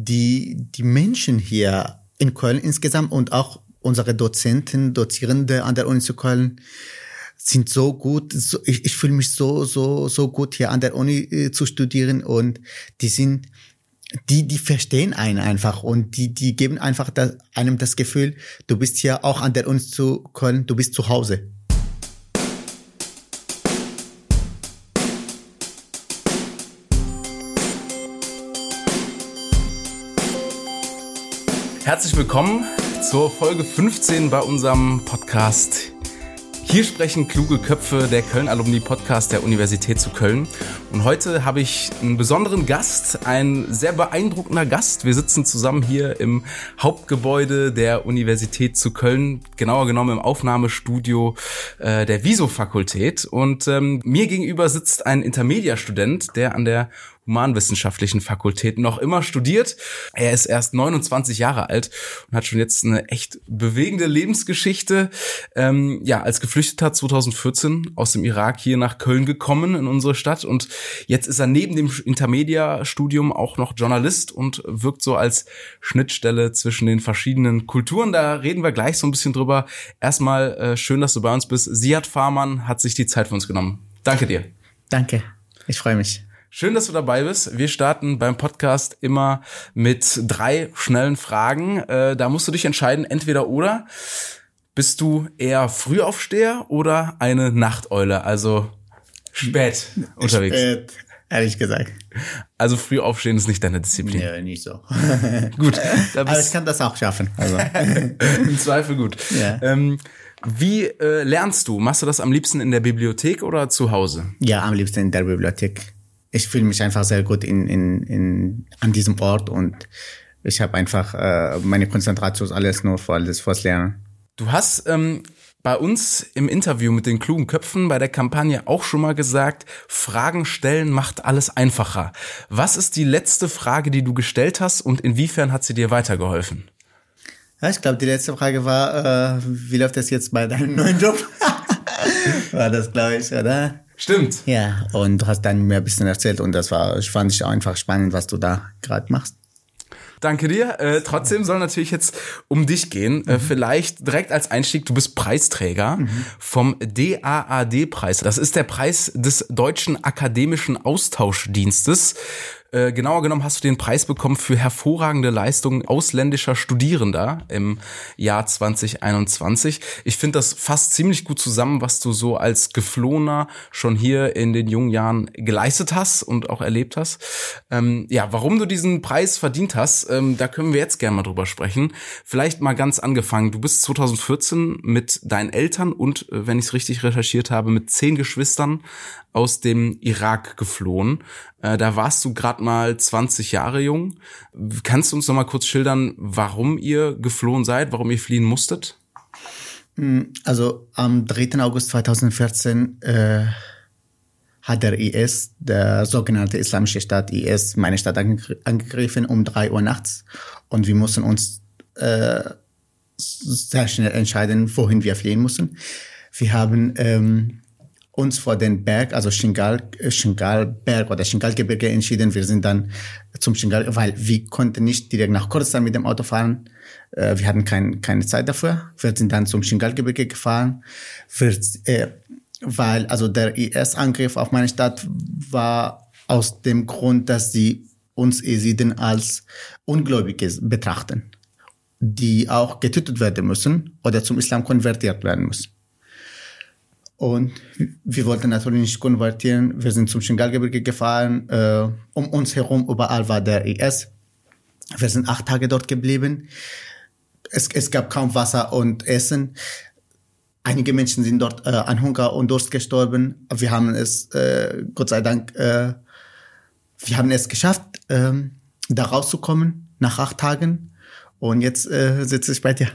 die, die Menschen hier in Köln insgesamt und auch unsere Dozenten, Dozierende an der Uni zu Köln sind so gut. So, ich, ich fühle mich so, so, so gut hier an der Uni äh, zu studieren und die sind, die, die verstehen einen einfach und die, die geben einfach das, einem das Gefühl, du bist hier auch an der Uni zu Köln, du bist zu Hause. Herzlich willkommen zur Folge 15 bei unserem Podcast. Hier sprechen kluge Köpfe der Köln Alumni Podcast der Universität zu Köln. Und heute habe ich einen besonderen Gast, ein sehr beeindruckender Gast. Wir sitzen zusammen hier im Hauptgebäude der Universität zu Köln, genauer genommen im Aufnahmestudio äh, der Viso-Fakultät. Und ähm, mir gegenüber sitzt ein Intermedia-Student, der an der humanwissenschaftlichen Fakultät noch immer studiert. Er ist erst 29 Jahre alt und hat schon jetzt eine echt bewegende Lebensgeschichte. Ähm, ja, als Geflüchteter 2014 aus dem Irak hier nach Köln gekommen in unsere Stadt und jetzt ist er neben dem Intermedia-Studium auch noch Journalist und wirkt so als Schnittstelle zwischen den verschiedenen Kulturen. Da reden wir gleich so ein bisschen drüber. Erstmal äh, schön, dass du bei uns bist. Siad Fahrmann hat sich die Zeit für uns genommen. Danke dir. Danke. Ich freue mich. Schön, dass du dabei bist. Wir starten beim Podcast immer mit drei schnellen Fragen. Äh, da musst du dich entscheiden, entweder oder. Bist du eher Frühaufsteher oder eine Nachteule, also spät unterwegs? Spät, ehrlich gesagt. Also früh aufstehen ist nicht deine Disziplin. Ja, nicht so. gut. Aber ich kann das auch schaffen. Also. Im Zweifel gut. Ja. Ähm, wie äh, lernst du? Machst du das am liebsten in der Bibliothek oder zu Hause? Ja, am liebsten in der Bibliothek ich fühle mich einfach sehr gut in, in, in, an diesem Ort und ich habe einfach äh, meine Konzentration alles nur vor alles fürs Lernen. Du hast ähm, bei uns im Interview mit den klugen Köpfen bei der Kampagne auch schon mal gesagt, Fragen stellen macht alles einfacher. Was ist die letzte Frage, die du gestellt hast und inwiefern hat sie dir weitergeholfen? Ja, ich glaube, die letzte Frage war, äh, wie läuft das jetzt bei deinem neuen Job? war das, glaube ich, oder? Stimmt. Ja, und du hast dann mir ein bisschen erzählt und das war, ich fand ich einfach spannend, was du da gerade machst. Danke dir. Äh, trotzdem soll natürlich jetzt um dich gehen. Äh, mhm. Äh, vielleicht direkt als Einstieg, du bist Preisträger mhm. vom DAAD-Preis. Das ist der Preis des Deutschen Akademischen Austauschdienstes. Äh, genauer genommen hast du den Preis bekommen für hervorragende Leistungen ausländischer Studierender im Jahr 2021. Ich finde, das fasst ziemlich gut zusammen, was du so als Geflohener schon hier in den jungen Jahren geleistet hast und auch erlebt hast. Ähm, ja, warum du diesen Preis verdient hast, ähm, da können wir jetzt gerne mal drüber sprechen. Vielleicht mal ganz angefangen. Du bist 2014 mit deinen Eltern und, äh, wenn ich es richtig recherchiert habe, mit zehn Geschwistern aus dem Irak geflohen. Äh, da warst du gerade mal 20 Jahre jung. Kannst du uns noch mal kurz schildern, warum ihr geflohen seid, warum ihr fliehen musstet? Hm, also am 3. August 2014 äh, hat der IS, der sogenannte Islamische Staat IS, meine Stadt angegriffen um drei Uhr nachts und wir mussten uns äh, sehr schnell entscheiden, wohin wir fliehen mussten. Wir haben ähm, uns vor den Berg, also Shingal, äh, Shingalberg oder Shingalgebirge entschieden. Wir sind dann zum Shingal, weil wir konnten nicht direkt nach Kurdistan mit dem Auto fahren. Äh, wir hatten kein, keine Zeit dafür. Wir sind dann zum Shingalgebirge gefahren. Wir, äh, weil also der IS-Angriff auf meine Stadt war aus dem Grund, dass sie uns Esiden als Ungläubige betrachten, die auch getötet werden müssen oder zum Islam konvertiert werden müssen. Und wir wollten natürlich nicht konvertieren. Wir sind zum Shingalgebirge gefahren. Äh, um uns herum überall war der IS. Wir sind acht Tage dort geblieben. Es, es gab kaum Wasser und Essen. Einige Menschen sind dort äh, an Hunger und Durst gestorben. Wir haben es, äh, Gott sei Dank, äh, wir haben es geschafft, äh, da rauszukommen nach acht Tagen. Und jetzt äh, sitze ich bei dir.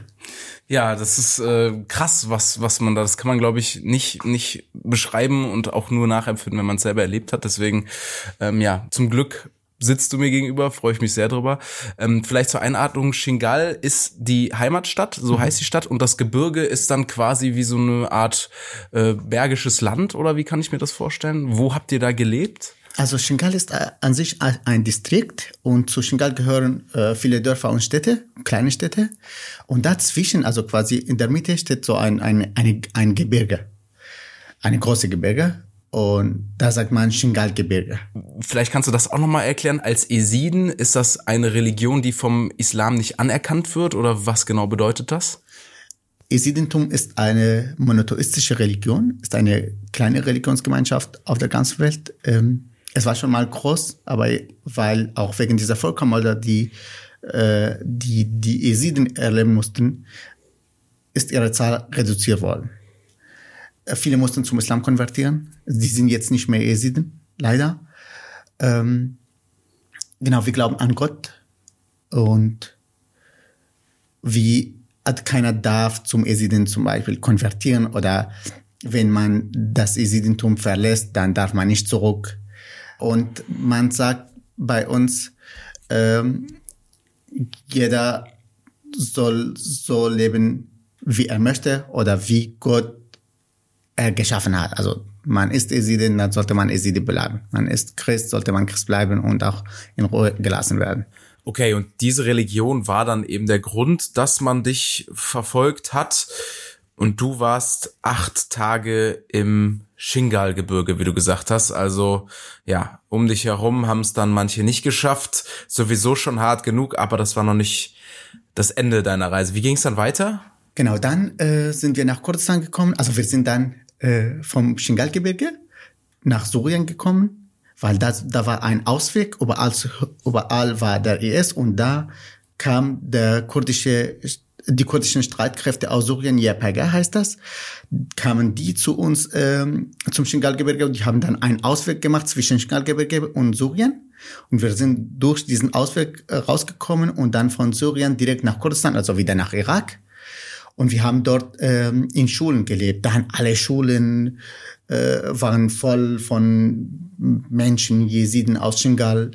Ja, das ist äh, krass, was was man da, das kann man glaube ich nicht nicht beschreiben und auch nur nachempfinden, wenn man es selber erlebt hat. Deswegen ähm, ja, zum Glück sitzt du mir gegenüber, freue ich mich sehr drüber. Ähm, vielleicht zur Einordnung, Shingal ist die Heimatstadt, so mhm. heißt die Stadt, und das Gebirge ist dann quasi wie so eine Art äh, bergisches Land, oder wie kann ich mir das vorstellen? Wo habt ihr da gelebt? Also Shingal ist äh, an sich ein Distrikt und zu Shingal gehören äh, viele Dörfer und Städte, kleine Städte. Und dazwischen, also quasi in der Mitte, steht so ein, ein, ein, ein Gebirge, eine große Gebirge. Und da sagt man Shingal-Gebirge. Vielleicht kannst du das auch nochmal erklären. Als Esiden ist das eine Religion, die vom Islam nicht anerkannt wird oder was genau bedeutet das? Esidentum ist eine monotheistische Religion, ist eine kleine Religionsgemeinschaft auf der ganzen Welt. Ähm, es war schon mal groß, aber weil auch wegen dieser Völkermorde, die äh, die, die Esiden erleben mussten, ist ihre Zahl reduziert worden. Äh, viele mussten zum Islam konvertieren. Die sind jetzt nicht mehr Esiden, leider. Ähm, genau, wir glauben an Gott und wie keiner darf zum Esiden zum Beispiel konvertieren oder wenn man das Esidentum verlässt, dann darf man nicht zurück. Und man sagt bei uns, ähm, jeder soll so leben, wie er möchte oder wie Gott er geschaffen hat. Also man ist Esidin, dann sollte man Esidi bleiben. Man ist Christ, sollte man Christ bleiben und auch in Ruhe gelassen werden. Okay, und diese Religion war dann eben der Grund, dass man dich verfolgt hat. Und du warst acht Tage im Shingal-Gebirge, wie du gesagt hast. Also ja, um dich herum haben es dann manche nicht geschafft. Sowieso schon hart genug, aber das war noch nicht das Ende deiner Reise. Wie ging es dann weiter? Genau, dann äh, sind wir nach Kurdistan gekommen. Also wir sind dann äh, vom Shingal-Gebirge nach Syrien gekommen, weil das, da war ein Ausweg. Überall, überall war der IS und da kam der kurdische die kurdischen Streitkräfte aus Syrien, YPG heißt das, kamen die zu uns ähm, zum Shingalgebirge und die haben dann einen Ausweg gemacht zwischen Shingalgebirge und Syrien. Und wir sind durch diesen Ausweg äh, rausgekommen und dann von Syrien direkt nach Kurdistan, also wieder nach Irak. Und wir haben dort ähm, in Schulen gelebt. Dann alle Schulen äh, waren voll von Menschen, Jesiden aus Shingal.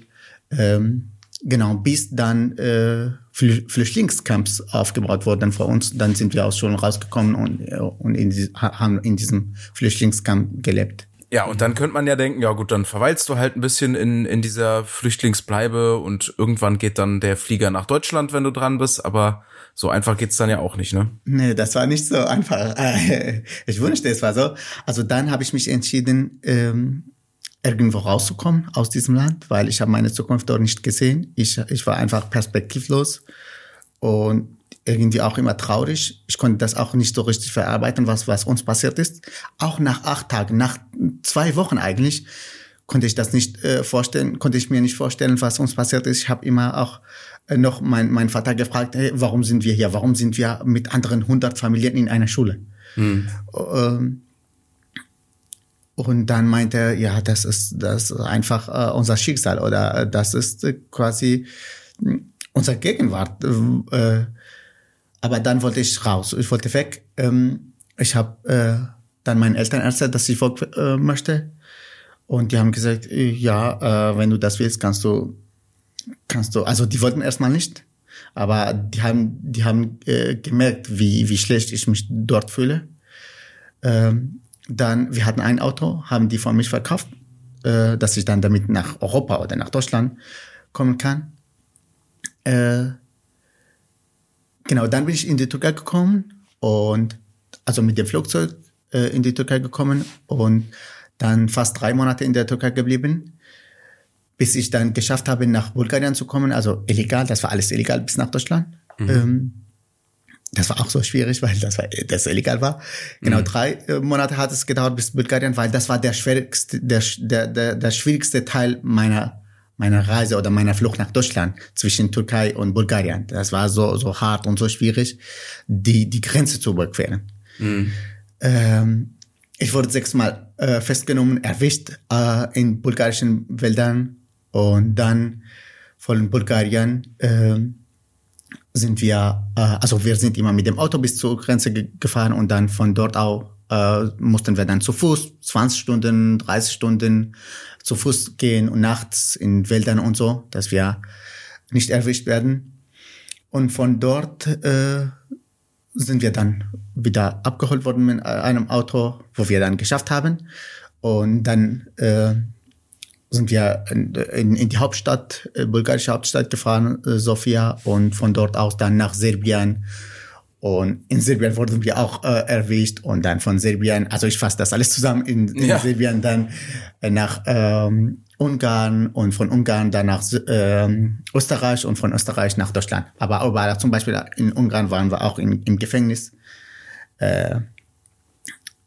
Ähm, genau, bis dann äh, Flüchtlingscamps aufgebaut wurden vor uns. Dann sind wir aus Schulen rausgekommen und, äh, und in die, haben in diesem Flüchtlingscamp gelebt. Ja, und dann könnte man ja denken, ja gut, dann verweilst du halt ein bisschen in, in dieser Flüchtlingsbleibe und irgendwann geht dann der Flieger nach Deutschland, wenn du dran bist, aber so einfach geht's dann ja auch nicht, ne? Nee, das war nicht so einfach. Ich wünschte, es war so. Also dann habe ich mich entschieden, ähm, irgendwo rauszukommen aus diesem Land, weil ich habe meine Zukunft dort nicht gesehen. Ich, ich war einfach perspektivlos und irgendwie auch immer traurig. Ich konnte das auch nicht so richtig verarbeiten, was, was uns passiert ist. Auch nach acht Tagen, nach zwei Wochen eigentlich, konnte ich das nicht äh, vorstellen, konnte ich mir nicht vorstellen, was uns passiert ist. Ich habe immer auch äh, noch mein, mein Vater gefragt, hey, warum sind wir hier? Warum sind wir mit anderen 100 Familien in einer Schule? Hm. Ähm, und dann meinte er, ja, das ist, das ist einfach äh, unser Schicksal oder äh, das ist äh, quasi hm, unser Gegenwart. Äh, aber dann wollte ich raus, ich wollte weg. Ähm, ich habe äh, dann meinen Eltern erzählt, dass ich weg äh, möchte. Und die haben gesagt, äh, ja, äh, wenn du das willst, kannst du, kannst du. Also die wollten erstmal nicht, aber die haben, die haben äh, gemerkt, wie wie schlecht ich mich dort fühle. Ähm, dann, wir hatten ein Auto, haben die von mich verkauft, äh, dass ich dann damit nach Europa oder nach Deutschland kommen kann. Äh, genau, dann bin ich in die Türkei gekommen und also mit dem Flugzeug äh, in die Türkei gekommen und dann fast drei Monate in der Türkei geblieben, bis ich dann geschafft habe, nach Bulgarien zu kommen. Also illegal, das war alles illegal bis nach Deutschland. Mhm. Ähm, das war auch so schwierig, weil das, war, das illegal war. Genau mhm. drei äh, Monate hat es gedauert bis Bulgarien, weil das war der schwierigste, der, der, der, der schwierigste Teil meiner meiner Reise oder meiner Flucht nach Deutschland zwischen Türkei und Bulgarien. Das war so so hart und so schwierig, die die Grenze zu überqueren. Mhm. Ähm, ich wurde sechsmal äh, festgenommen, erwischt äh, in bulgarischen Wäldern und dann von Bulgarien äh, sind wir, äh, also wir sind immer mit dem Auto bis zur Grenze ge gefahren und dann von dort auch äh, mussten wir dann zu Fuß 20 Stunden, 30 Stunden zu Fuß gehen und nachts in Wäldern und so, dass wir nicht erwischt werden. Und von dort äh, sind wir dann wieder abgeholt worden mit einem Auto, wo wir dann geschafft haben. Und dann äh, sind wir in, in, in die Hauptstadt, äh, bulgarische Hauptstadt gefahren, äh, Sofia, und von dort aus dann nach Serbien. Und in Serbien wurden wir auch äh, erwischt und dann von Serbien, also ich fasse das alles zusammen, in, in Ja. Serbien dann äh, nach ähm, Ungarn und von Ungarn dann nach ähm, Österreich und von Österreich nach Deutschland. Aber, aber zum Beispiel in Ungarn waren wir auch in, im Gefängnis. Äh,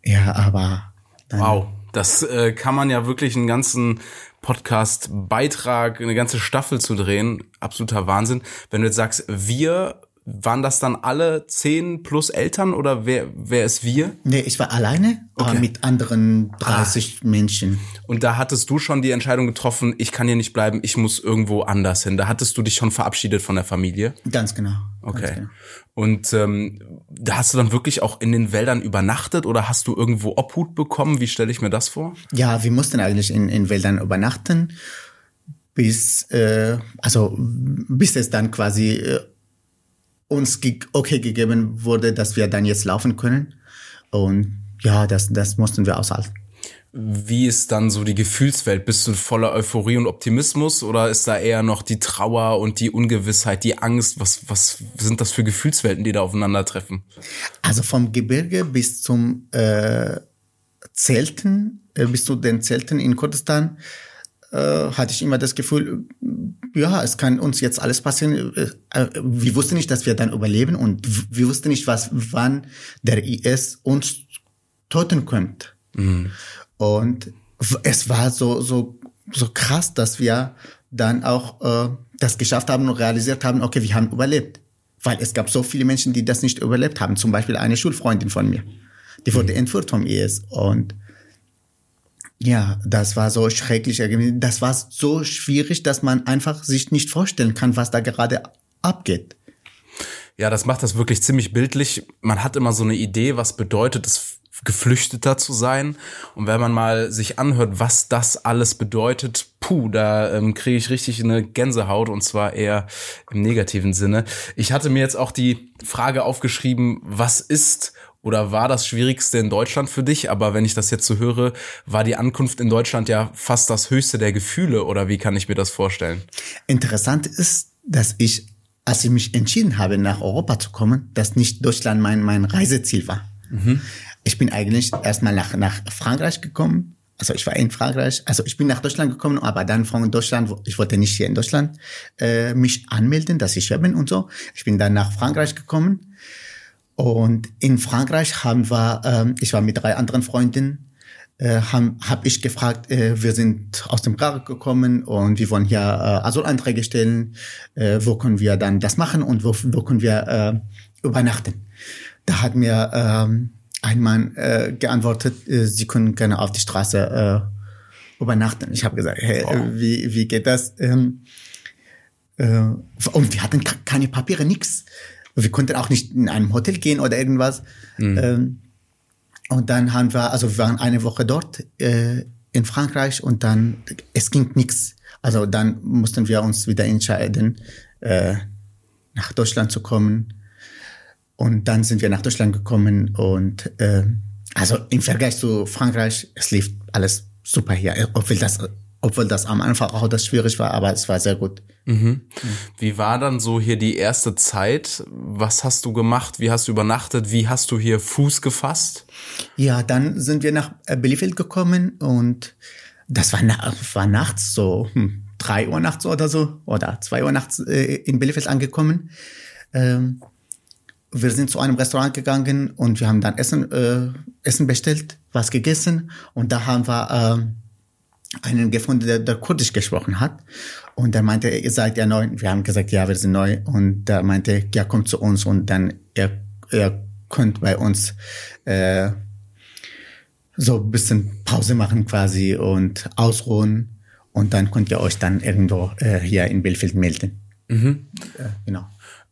ja, aber Wow, das äh, kann man ja wirklich einen ganzen Podcast-Beitrag, eine ganze Staffel zu drehen. Absoluter Wahnsinn. Wenn du jetzt sagst, wir, waren das dann alle zehn plus Eltern oder wer, wer ist wir? Nee, ich war alleine, aber Okay. mit anderen 30 Menschen. Und da hattest du schon die Entscheidung getroffen, ich kann hier nicht bleiben, ich muss irgendwo anders hin. Da hattest du dich schon verabschiedet von der Familie. Ganz genau. Ganz Okay. genau. Und ähm, da hast du dann wirklich auch in den Wäldern übernachtet oder hast du irgendwo Obhut bekommen? Wie stelle ich mir das vor? Ja, wir mussten eigentlich in, in Wäldern übernachten, bis, äh, also, bis es dann quasi äh, uns okay gegeben wurde, dass wir dann jetzt laufen können. Und ja, das, das mussten wir aushalten. Wie ist dann so die Gefühlswelt? Bist du voller Euphorie und Optimismus oder ist da eher noch die Trauer und die Ungewissheit, die Angst? Was, was sind das für Gefühlswelten, die da aufeinandertreffen? Also vom Gebirge bis zum äh, Zelten, äh, bis zu den Zelten in Kurdistan, äh, hatte ich immer das Gefühl, äh, ja, es kann uns jetzt alles passieren. Äh, äh, wir wussten nicht, dass wir dann überleben und wir wussten nicht, was, wann der IS uns töten könnte. Und w- es war so, so, so krass, dass wir dann auch äh, das geschafft haben und realisiert haben, okay, wir haben überlebt. Weil es gab so viele Menschen, die das nicht überlebt haben. Zum Beispiel eine Schulfreundin von mir. Die wurde entführt vom IS. Und ja, das war so schrecklich. Das war so schwierig, dass man einfach sich nicht vorstellen kann, was da gerade abgeht. Ja, das macht das wirklich ziemlich bildlich. Man hat immer so eine Idee, was bedeutet es, Geflüchteter zu sein. Und wenn man mal sich anhört, was das alles bedeutet, puh, da ähm, kriege ich richtig eine Gänsehaut und zwar eher im negativen Sinne. Ich hatte mir jetzt auch die Frage aufgeschrieben, was ist oder war das Schwierigste in Deutschland für dich? Aber wenn ich das jetzt so höre, war die Ankunft in Deutschland ja fast das höchste der Gefühle oder wie kann ich mir das vorstellen? Interessant ist, dass ich, als ich mich entschieden habe, nach Europa zu kommen, dass nicht Deutschland mein, mein Reiseziel war. Ich bin eigentlich erstmal nach, nach Frankreich gekommen. Also ich war in Frankreich, also ich bin nach Deutschland gekommen, aber dann von Deutschland, ich wollte nicht hier in Deutschland äh, mich anmelden, dass ich hier bin und so. Ich bin dann nach Frankreich gekommen und in Frankreich haben wir, ähm, ich war mit drei anderen Freundinnen, äh, habe hab ich gefragt, äh, wir sind aus dem Irak gekommen und wir wollen hier äh, Asylanträge stellen, äh, wo können wir dann das machen und wo, wo können wir äh, übernachten. Da hat mir ähm, ein Mann äh, geantwortet, äh, sie können gerne auf die Straße äh, übernachten. Ich habe gesagt, hey, äh, wie, wie geht das? Ähm, äh, und wir hatten ke- keine Papiere, nix. Wir konnten auch nicht in einem Hotel gehen oder irgendwas. Ähm, und dann haben wir, also wir waren eine Woche dort äh, in Frankreich und dann, es ging nix. Also dann mussten wir uns wieder entscheiden, äh, nach Deutschland zu kommen. Und dann sind wir nach Deutschland gekommen und äh, also im Vergleich zu Frankreich, es lief alles super hier, obwohl das, obwohl das am Anfang auch das schwierig war, aber es war sehr gut. Wie war dann so hier die erste Zeit? Was hast du gemacht? Wie hast du übernachtet? Wie hast du hier Fuß gefasst? Ja, dann sind wir nach äh, Bielefeld gekommen und das war, na war nachts so hm, drei Uhr nachts oder so oder zwei Uhr nachts äh, in Bielefeld angekommen. Ähm, wir sind zu einem Restaurant gegangen und wir haben dann Essen, äh, Essen bestellt, was gegessen und da haben wir ähm, einen gefunden, der, der Kurdisch gesprochen hat. Und der meinte, ihr seid ja neu. Wir haben gesagt, ja, wir sind neu. Und der meinte, ja, kommt zu uns und dann ihr, ihr könnt bei uns äh, so ein bisschen Pause machen quasi und ausruhen. Und dann könnt ihr euch dann irgendwo äh, hier in Bielefeld melden. Äh, genau.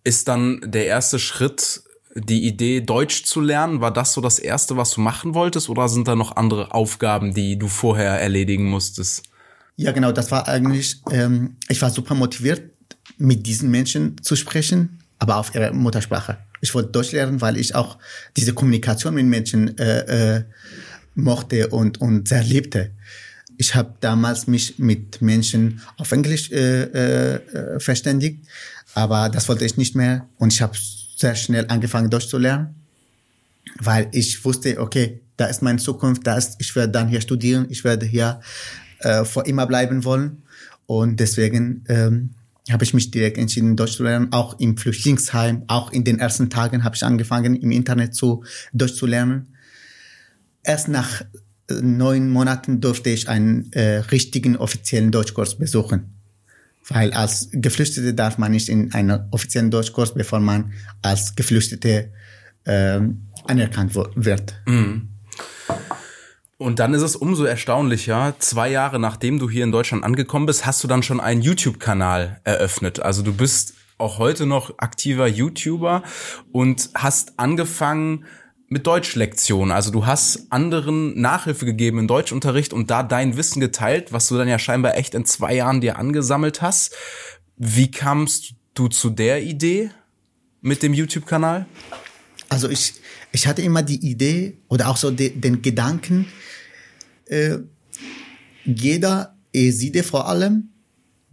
Ist dann der erste Schritt die Idee, Deutsch zu lernen? War das so das erste, was du machen wolltest? Oder sind da noch andere Aufgaben, die du vorher erledigen musstest? Ja, genau, das war eigentlich, ähm, ich war super motiviert, mit diesen Menschen zu sprechen, aber auf ihrer Muttersprache. Ich wollte Deutsch lernen, weil ich auch diese Kommunikation mit Menschen äh, äh, mochte und, und sehr liebte. ich habe damals mich mit Menschen auf Englisch äh, äh, verständigt, aber das wollte ich nicht mehr und ich habe sehr schnell angefangen Deutsch zu lernen, weil ich wusste, okay, da ist meine Zukunft, da ist, ich werde dann hier studieren, ich werde hier äh, vor immer bleiben wollen und deswegen ähm, habe ich mich direkt entschieden, Deutsch zu lernen, auch im Flüchtlingsheim, auch in den ersten Tagen habe ich angefangen, im Internet zu Deutsch zu lernen. Erst nach äh, neun Monaten durfte ich einen äh, richtigen offiziellen Deutschkurs besuchen. Weil als Geflüchtete darf man nicht in einen offiziellen Deutschkurs, bevor man als Geflüchtete äh, anerkannt wird. Mhm. Und dann ist es umso erstaunlicher, zwei Jahre nachdem du hier in Deutschland angekommen bist, hast du dann schon einen YouTube-Kanal eröffnet. Also du bist auch heute noch aktiver YouTuber und hast angefangen mit Deutschlektionen. Also du hast anderen Nachhilfe gegeben im Deutschunterricht und da dein Wissen geteilt, was du dann ja scheinbar echt in zwei Jahren dir angesammelt hast. Wie kamst du zu der Idee mit dem YouTube-Kanal? Also ich, ich hatte immer die Idee oder auch so de, den Gedanken, äh, jeder Eside vor allem,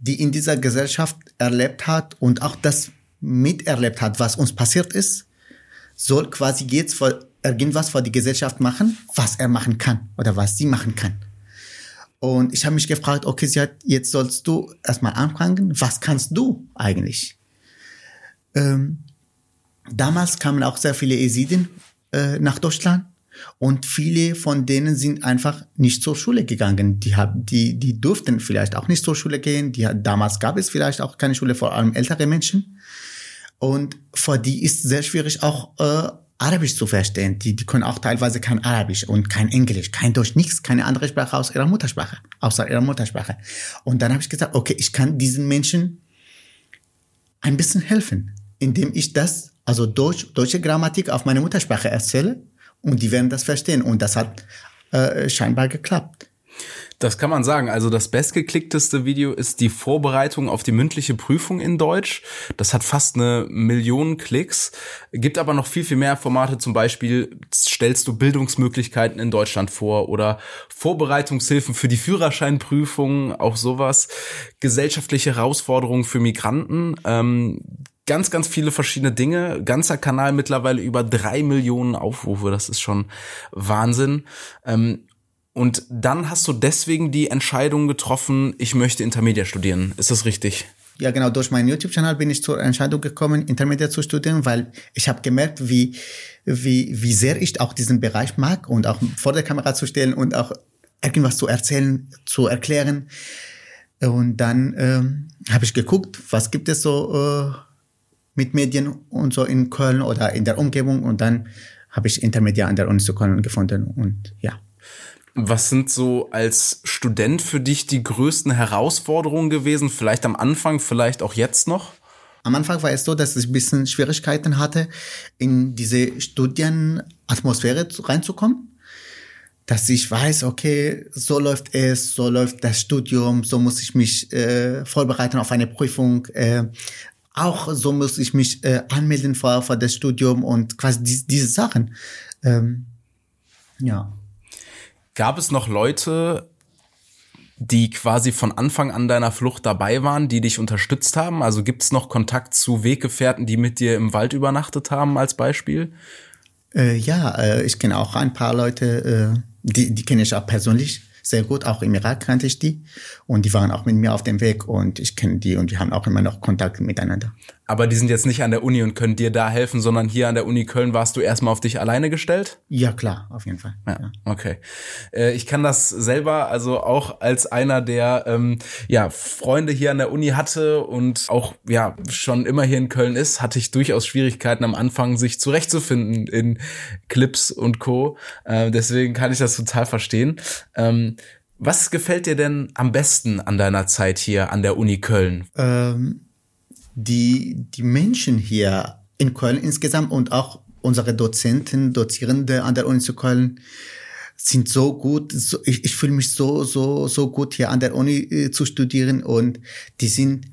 die in dieser Gesellschaft erlebt hat und auch das miterlebt hat, was uns passiert ist, soll quasi jetzt vor, irgendwas vor die Gesellschaft machen, was er machen kann oder was sie machen kann. Und ich habe mich gefragt, okay, sie hat, jetzt sollst du erstmal anfangen, was kannst du eigentlich? Ähm, damals kamen auch sehr viele Esiden äh, nach Deutschland und viele von denen sind einfach nicht zur Schule gegangen. Die, haben, die, die durften vielleicht auch nicht zur Schule gehen. Die, damals gab es vielleicht auch keine Schule, vor allem ältere Menschen. Und für die ist sehr schwierig auch äh, Arabisch zu verstehen. Die, die können auch teilweise kein Arabisch und kein Englisch, kein Deutsch, nichts, keine andere Sprache aus ihrer Muttersprache, außer ihrer Muttersprache. Und dann habe ich gesagt, okay, ich kann diesen Menschen ein bisschen helfen, indem ich das, also Deutsch, deutsche Grammatik auf meine Muttersprache erzähle und die werden das verstehen. Und das hat äh, scheinbar geklappt. Das kann man sagen. Also das bestgeklickteste Video ist die Vorbereitung auf die mündliche Prüfung in Deutsch. Das hat fast eine Million Klicks. Gibt aber noch viel, viel mehr Formate. Zum Beispiel stellst du Bildungsmöglichkeiten in Deutschland vor oder Vorbereitungshilfen für die Führerscheinprüfung, auch sowas. Gesellschaftliche Herausforderungen für Migranten. Ähm, ganz, ganz viele verschiedene Dinge. Ganzer Kanal mittlerweile über drei Millionen Aufrufe. Das ist schon Wahnsinn. Ähm, und dann hast du deswegen die Entscheidung getroffen, ich möchte Intermedia studieren. Ist das richtig? Ja, genau. Durch meinen YouTube-Kanal bin ich zur Entscheidung gekommen, Intermedia zu studieren, weil ich habe gemerkt, wie, wie, wie sehr ich auch diesen Bereich mag und auch vor der Kamera zu stellen und auch irgendwas zu erzählen, zu erklären. Und dann ähm, habe ich geguckt, was gibt es so äh, mit Medien und so in Köln oder in der Umgebung und dann habe ich Intermedia an der Uni zu Köln gefunden und ja. Was sind so als Student für dich die größten Herausforderungen gewesen? Vielleicht am Anfang, vielleicht auch jetzt noch? Am Anfang war es so, dass ich ein bisschen Schwierigkeiten hatte, in diese Studienatmosphäre reinzukommen. Dass ich weiß, okay, so läuft es, so läuft das Studium, so muss ich mich äh, vorbereiten auf eine Prüfung. Äh, auch so muss ich mich äh, anmelden vor, vor das Studium und quasi die, diese Sachen. Ähm, ja. Gab es noch Leute, die quasi von Anfang an deiner Flucht dabei waren, die dich unterstützt haben? Also gibt es noch Kontakt zu Weggefährten, die mit dir im Wald übernachtet haben als Beispiel? Äh, ja, äh, ich kenne auch ein paar Leute, äh, die, die kenne ich auch persönlich sehr gut. Auch im Irak kannte ich die. Und die waren auch mit mir auf dem Weg und ich kenne die und wir haben auch immer noch Kontakt miteinander. Aber die sind jetzt nicht an der Uni und können dir da helfen, sondern hier an der Uni Köln warst du erstmal auf dich alleine gestellt? Ja, klar, auf jeden Fall. Ja, ja. okay. Äh, ich kann das selber, also auch als einer, der ähm, ja Freunde hier an der Uni hatte und auch ja schon immer hier in Köln ist, hatte ich durchaus Schwierigkeiten am Anfang, sich zurechtzufinden in Clips und Co. Äh, deswegen kann ich das total verstehen. Ähm, was gefällt dir denn am besten an deiner Zeit hier an der Uni Köln? Ähm die, die Menschen hier in Köln insgesamt und auch unsere Dozenten, Dozierende an der Uni zu Köln sind so gut. So, ich, ich fühle mich so, so, so gut hier an der Uni äh, zu studieren und die sind,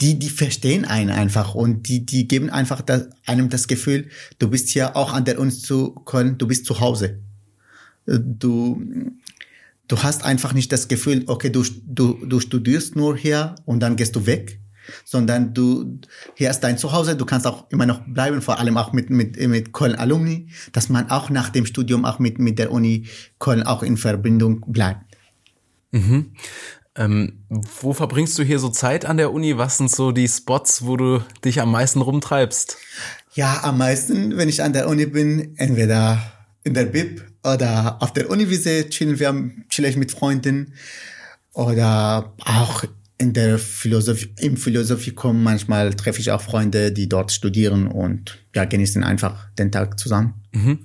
die, die verstehen einen einfach und die, die geben einfach das, einem das Gefühl, du bist hier auch an der Uni zu Köln, du bist zu Hause. Du, du hast einfach nicht das Gefühl, okay, du, du, du studierst nur hier und dann gehst du weg, sondern du, hier ist dein Zuhause, du kannst auch immer noch bleiben, vor allem auch mit, mit, mit Köln Alumni, dass man auch nach dem Studium auch mit, mit der Uni Köln auch in Verbindung bleibt. Mhm. Ähm, wo verbringst du hier so Zeit an der Uni? Was sind so die Spots, wo du dich am meisten rumtreibst? Ja, am meisten, wenn ich an der Uni bin, entweder in der Bib oder auf der Uniwiese chillen wir, chill ich mit Freunden oder auch in der Philosophie, im Philosophikum manchmal treffe ich auch Freunde, die dort studieren und ja, genießen einfach den Tag zusammen. Mhm.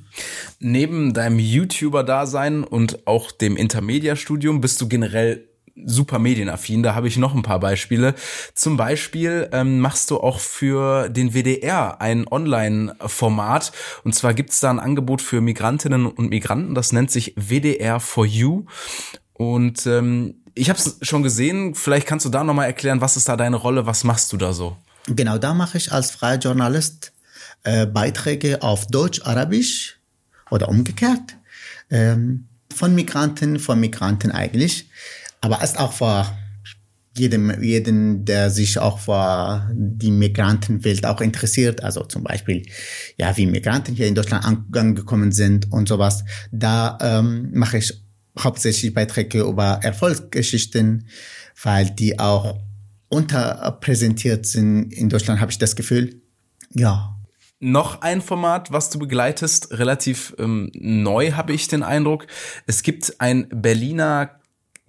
Neben deinem YouTuber-Dasein und auch dem Intermedia-Studium bist du generell super medienaffin. Da habe ich noch ein paar Beispiele. Zum Beispiel ähm, machst du auch für den WDR ein Online-Format. Und zwar gibt es da ein Angebot für Migrantinnen und Migranten. Das nennt sich WDR for You. Und ähm, ich habe es schon gesehen. Vielleicht kannst du da nochmal erklären, was ist da deine Rolle? Was machst du da so? Genau, da mache ich als freier Journalist äh, Beiträge auf Deutsch, Arabisch oder umgekehrt. Ähm, von Migranten, von Migranten eigentlich aber ist auch vor jedem, jeden, der sich auch vor die Migrantenwelt auch interessiert, also zum Beispiel, ja, wie Migranten hier in Deutschland angekommen sind und sowas, da ähm, mache ich hauptsächlich Beiträge über Erfolgsgeschichten, weil die auch unterpräsentiert sind in Deutschland, habe ich das Gefühl. Ja. Noch ein Format, was du begleitest, relativ ähm, neu habe ich den Eindruck. Es gibt ein Berliner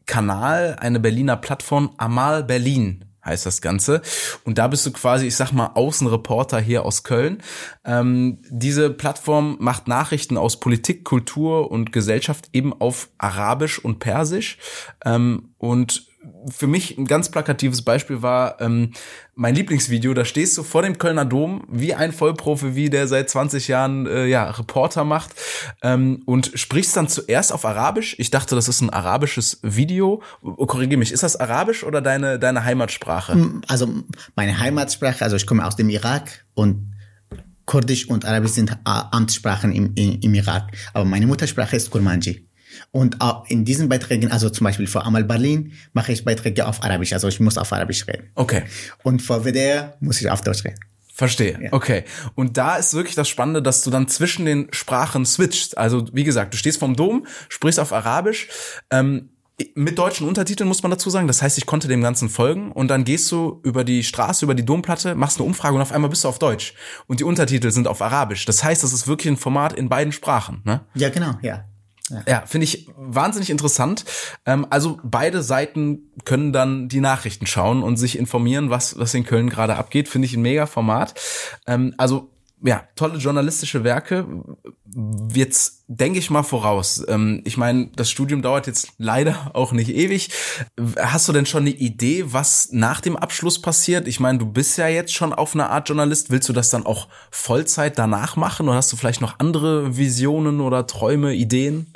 Kanal, eine Berliner Plattform, Amal Berlin heißt das Ganze. Und da bist du quasi, ich sag mal, Außenreporter hier aus Köln. Ähm, diese Plattform macht Nachrichten aus Politik, Kultur und Gesellschaft eben auf Arabisch und Persisch. Ähm, und für mich ein ganz plakatives Beispiel war ähm, mein Lieblingsvideo. Da stehst du vor dem Kölner Dom wie ein Vollprofi, wie der seit 20 Jahren äh, ja Reporter macht ähm, und sprichst dann zuerst auf Arabisch. Ich dachte, das ist ein arabisches Video. Oh, Korrigiere mich, ist das Arabisch oder deine deine Heimatsprache? Also meine Heimatsprache. Also ich komme aus dem Irak und Kurdisch und Arabisch sind Amtssprachen im, im, im Irak. Aber meine Muttersprache ist Kurmanji. Und in diesen Beiträgen, also zum Beispiel für Amal Berlin, mache ich Beiträge auf Arabisch. Also ich muss auf Arabisch reden. Okay. Und für WDR muss ich auf Deutsch reden. Verstehe. Ja. Okay. Und da ist wirklich das Spannende, dass du dann zwischen den Sprachen switcht. Also wie gesagt, du stehst vom Dom, sprichst auf Arabisch. Ähm, mit deutschen Untertiteln muss man dazu sagen. Das heißt, ich konnte dem Ganzen folgen und dann gehst du über die Straße, über die Domplatte, machst eine Umfrage und auf einmal bist du auf Deutsch und die Untertitel sind auf Arabisch. Das heißt, das ist wirklich ein Format in beiden Sprachen, ne? Ja, genau, ja. Ja, ja finde ich wahnsinnig interessant. Ähm, also beide Seiten können dann die Nachrichten schauen und sich informieren, was, was in Köln gerade abgeht. Finde ich ein mega Format. Ähm, also ja, tolle journalistische Werke. Jetzt denke ich mal voraus. Ähm, ich meine, das Studium dauert jetzt leider auch nicht ewig. Hast du denn schon eine Idee, was nach dem Abschluss passiert? Ich meine, du bist ja jetzt schon auf einer Art Journalist. Willst du das dann auch Vollzeit danach machen? Oder hast du vielleicht noch andere Visionen oder Träume, Ideen?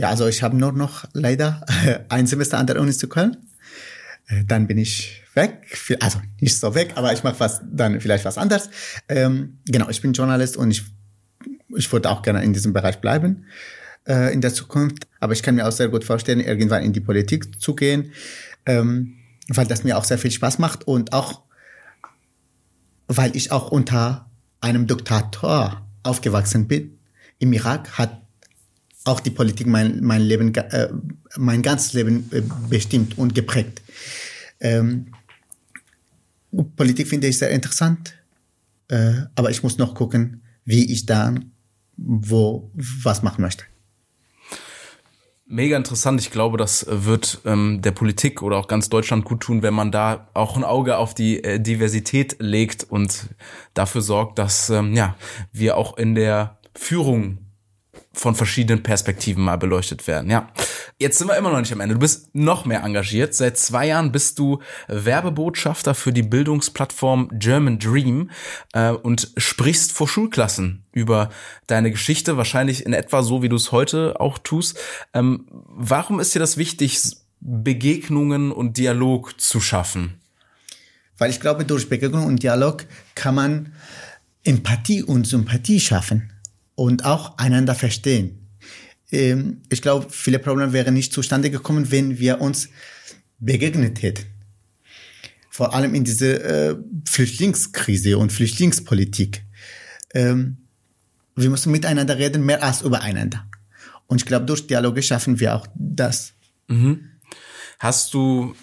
Ja, also ich habe nur noch leider ein Semester an der Uni zu Köln. Äh, dann bin ich weg, also nicht so weg, aber ich mache was dann vielleicht was anderes. Ähm, genau, ich bin Journalist und ich ich würde auch gerne in diesem Bereich bleiben äh, in der Zukunft. Aber ich kann mir auch sehr gut vorstellen, irgendwann in die Politik zu gehen, ähm, weil das mir auch sehr viel Spaß macht und auch weil ich auch unter einem Diktator aufgewachsen bin. Im Irak hat auch die Politik mein, mein Leben, äh, mein ganzes Leben äh, bestimmt und geprägt. Ähm, Politik finde ich sehr interessant, äh, aber ich muss noch gucken, wie ich dann wo was machen möchte. Mega interessant. Ich glaube, das wird ähm, der Politik oder auch ganz Deutschland gut tun, wenn man da auch ein Auge auf die äh, Diversität legt und dafür sorgt, dass ähm, ja wir auch in der Führung von verschiedenen Perspektiven mal beleuchtet werden. Ja, jetzt sind wir immer noch nicht am Ende. Du bist noch mehr engagiert. Seit zwei Jahren bist du Werbebotschafter für die Bildungsplattform German Dream äh, und sprichst vor Schulklassen über deine Geschichte, wahrscheinlich in etwa so, wie du es heute auch tust. Ähm, warum ist dir das wichtig, Begegnungen und Dialog zu schaffen? Weil ich glaube, durch Begegnung und Dialog kann man Empathie und Sympathie schaffen und auch einander verstehen. ähm, ich glaube, viele Probleme wären nicht zustande gekommen, wenn wir uns begegnet hätten. Vor allem in dieser äh, Flüchtlingskrise und Flüchtlingspolitik. Ähm, wir müssen miteinander reden, mehr als übereinander. Und ich glaube, durch Dialoge schaffen wir auch das. Mhm. Hast du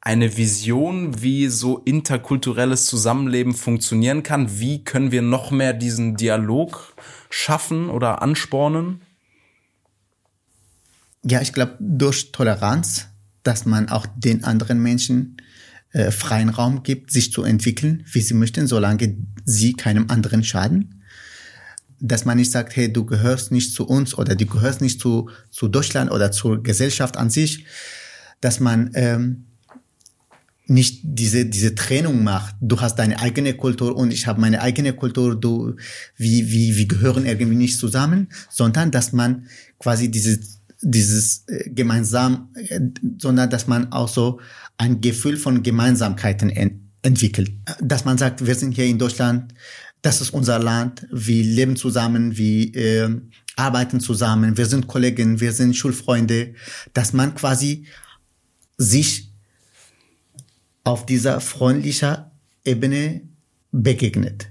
eine Vision, wie so interkulturelles Zusammenleben funktionieren kann? Wie können wir noch mehr diesen Dialog schaffen oder anspornen? Ja, ich glaube, durch Toleranz, dass man auch den anderen Menschen äh, freien Raum gibt, sich zu entwickeln, wie sie möchten, solange sie keinem anderen schaden. Dass man nicht sagt, hey, du gehörst nicht zu uns oder du gehörst nicht zu, zu Deutschland oder zur Gesellschaft an sich. Dass man ähm, nicht diese diese Trennung macht. Du hast deine eigene Kultur und ich habe meine eigene Kultur. Du wie wie wie gehören irgendwie nicht zusammen, sondern dass man quasi dieses dieses äh, gemeinsam, äh, sondern dass man auch so ein Gefühl von Gemeinsamkeiten ent entwickelt. Dass man sagt, wir sind hier in Deutschland, das ist unser Land, wir leben zusammen, wir äh, arbeiten zusammen, wir sind Kollegen, wir sind Schulfreunde, dass man quasi sich auf dieser freundlichen Ebene begegnet.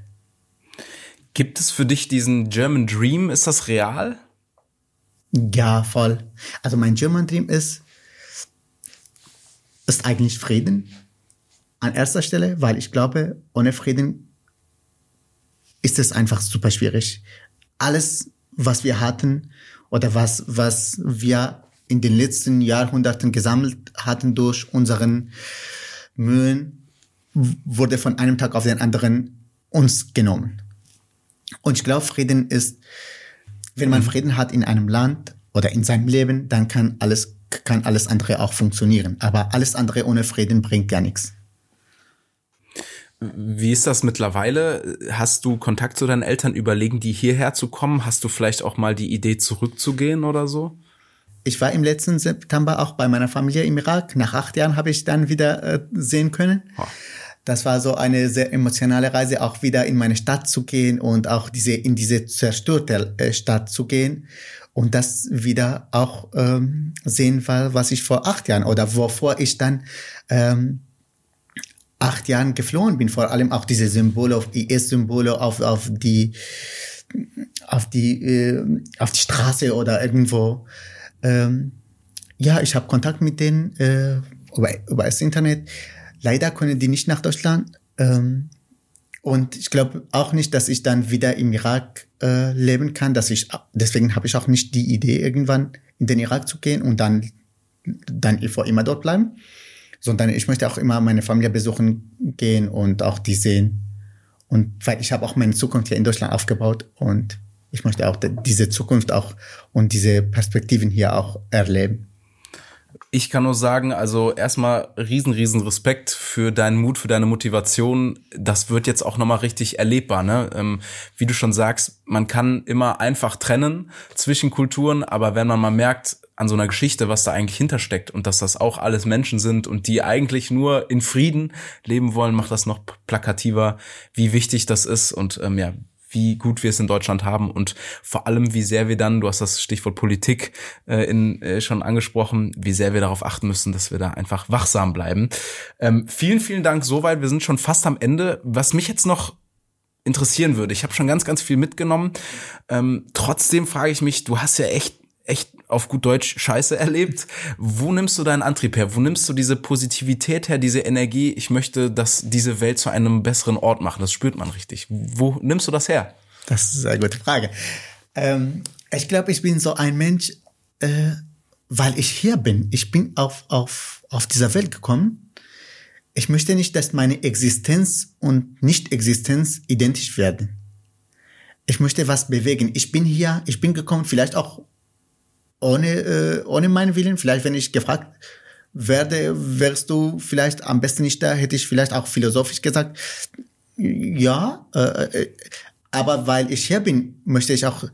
Gibt es für dich diesen German Dream? Ist das real? Ja, voll. Also mein German Dream ist, ist eigentlich Frieden an erster Stelle, weil ich glaube, ohne Frieden ist es einfach super schwierig. Alles, was wir hatten oder was, was wir in den letzten Jahrhunderten gesammelt hatten durch unseren Mühen, wurde von einem Tag auf den anderen uns genommen. Und ich glaube, Frieden ist, wenn man mhm. Frieden hat in einem Land oder in seinem Leben, dann kann alles, kann alles andere auch funktionieren. Aber alles andere ohne Frieden bringt gar nichts. Wie ist das mittlerweile? Hast du Kontakt zu deinen Eltern? Überlegen die hierher zu kommen? Hast du vielleicht auch mal die Idee zurückzugehen oder so? Ich war im letzten September auch bei meiner Familie im Irak. Nach acht Jahren habe ich dann wieder äh, sehen können. Oh. Das war so eine sehr emotionale Reise, auch wieder in meine Stadt zu gehen und auch diese in diese zerstörte äh, Stadt zu gehen und das wieder auch ähm, sehen, war, was ich vor acht Jahren oder wovor ich dann ähm, acht Jahren geflohen bin. Vor allem auch diese Symbole, auf IS-Symbole auf auf die auf die äh, auf die Straße oder irgendwo ähm, ja, ich habe Kontakt mit denen äh, über, über das Internet. Leider können die nicht nach Deutschland. Ähm, und ich glaube auch nicht, dass ich dann wieder im Irak äh, leben kann. Dass ich, deswegen habe ich auch nicht die Idee, irgendwann in den Irak zu gehen und dann, dann vor immer dort bleiben. Sondern ich möchte auch immer meine Familie besuchen gehen und auch die sehen. Und weil ich habe auch meine Zukunft hier in Deutschland aufgebaut und ich möchte auch diese Zukunft auch und diese Perspektiven hier auch erleben. Ich kann nur sagen, also erstmal riesen, riesen Respekt für deinen Mut, für deine Motivation. Das wird jetzt auch nochmal richtig erlebbar. Ne? Ähm, wie du schon sagst, man kann immer einfach trennen zwischen Kulturen, aber wenn man mal merkt an so einer Geschichte, was da eigentlich hintersteckt und dass das auch alles Menschen sind und die eigentlich nur in Frieden leben wollen, macht das noch plakativer, wie wichtig das ist und ähm, ja, wie gut wir es in Deutschland haben und vor allem, wie sehr wir dann, du hast das Stichwort Politik äh, in, äh, schon angesprochen, wie sehr wir darauf achten müssen, dass wir da einfach wachsam bleiben. Ähm, vielen, vielen Dank soweit. Wir sind schon fast am Ende. Was mich jetzt noch interessieren würde, ich habe schon ganz, ganz viel mitgenommen. Ähm, trotzdem frage ich mich, du hast ja echt echt auf gut Deutsch Scheiße erlebt. Wo nimmst du deinen Antrieb her? Wo nimmst du diese Positivität her, diese Energie? Ich möchte, dass diese Welt zu einem besseren Ort machen. Das spürt man richtig. Wo nimmst du das her? Das ist eine gute Frage. Ähm, ich glaube, ich bin so ein Mensch, äh, weil ich hier bin. Ich bin auf, auf, auf dieser Welt gekommen. Ich möchte nicht, dass meine Existenz und Nicht-Existenz identisch werden. Ich möchte was bewegen. Ich bin hier, ich bin gekommen, vielleicht auch ohne, äh, ohne meinen Willen. Vielleicht, wenn ich gefragt werde, wärst du vielleicht am besten nicht da, hätte ich vielleicht auch philosophisch gesagt, ja, äh, äh, aber weil ich hier bin, möchte ich auch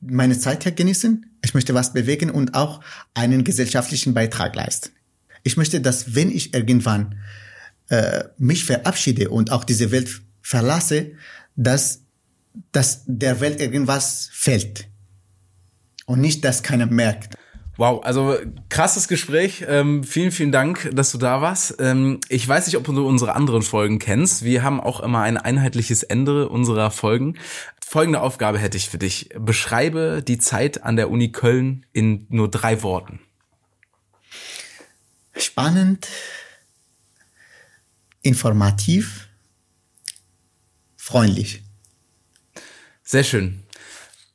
meine Zeit hier genießen. Ich möchte was bewegen und auch einen gesellschaftlichen Beitrag leisten. Ich möchte, dass wenn ich irgendwann äh, mich verabschiede und auch diese Welt verlasse, dass, dass der Welt irgendwas fällt und nicht, dass keiner merkt. Wow, also krasses Gespräch. Ähm, vielen, vielen Dank, dass du da warst. Ähm, ich weiß nicht, ob du unsere anderen Folgen kennst. Wir haben auch immer ein einheitliches Ende unserer Folgen. Folgende Aufgabe hätte ich für dich. Beschreibe die Zeit an der Uni Köln in nur drei Worten. Spannend, informativ, freundlich. Sehr schön.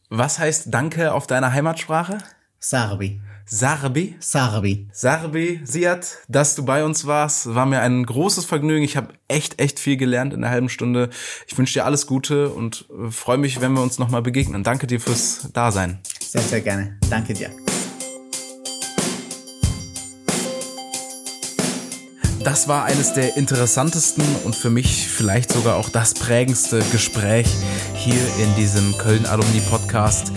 Was heißt Danke auf deiner Heimatsprache? Sarbi. Sarbi? Sarbi. Sarbi, Siad, dass du bei uns warst, war mir ein großes Vergnügen. Ich habe echt, echt viel gelernt in der halben Stunde. Ich wünsche dir alles Gute und äh, freue mich, wenn wir uns nochmal begegnen. Danke dir fürs Dasein. Sehr, sehr gerne. Danke dir. Das war eines der interessantesten und für mich vielleicht sogar auch das prägendste Gespräch hier in diesem Köln Alumni Podcast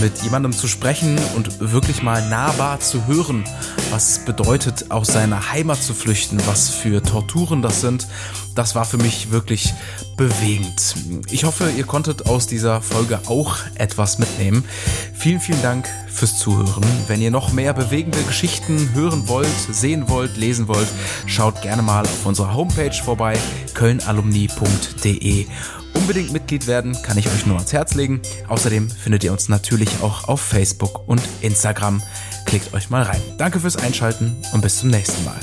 mit jemandem zu sprechen und wirklich mal nahbar zu hören, was es bedeutet, aus seiner Heimat zu flüchten, was für Torturen das sind. Das war für mich wirklich bewegend. Ich hoffe, ihr konntet aus dieser Folge auch etwas mitnehmen. Vielen, vielen Dank fürs Zuhören. Wenn ihr noch mehr bewegende Geschichten hören wollt, sehen wollt, lesen wollt, schaut gerne mal auf unserer Homepage vorbei, kölnalumni.de. Unbedingt Mitglied werden, kann ich euch nur ans Herz legen. Außerdem findet ihr uns natürlich auch auf Facebook und Instagram. Klickt euch mal rein. Danke fürs Einschalten und bis zum nächsten Mal.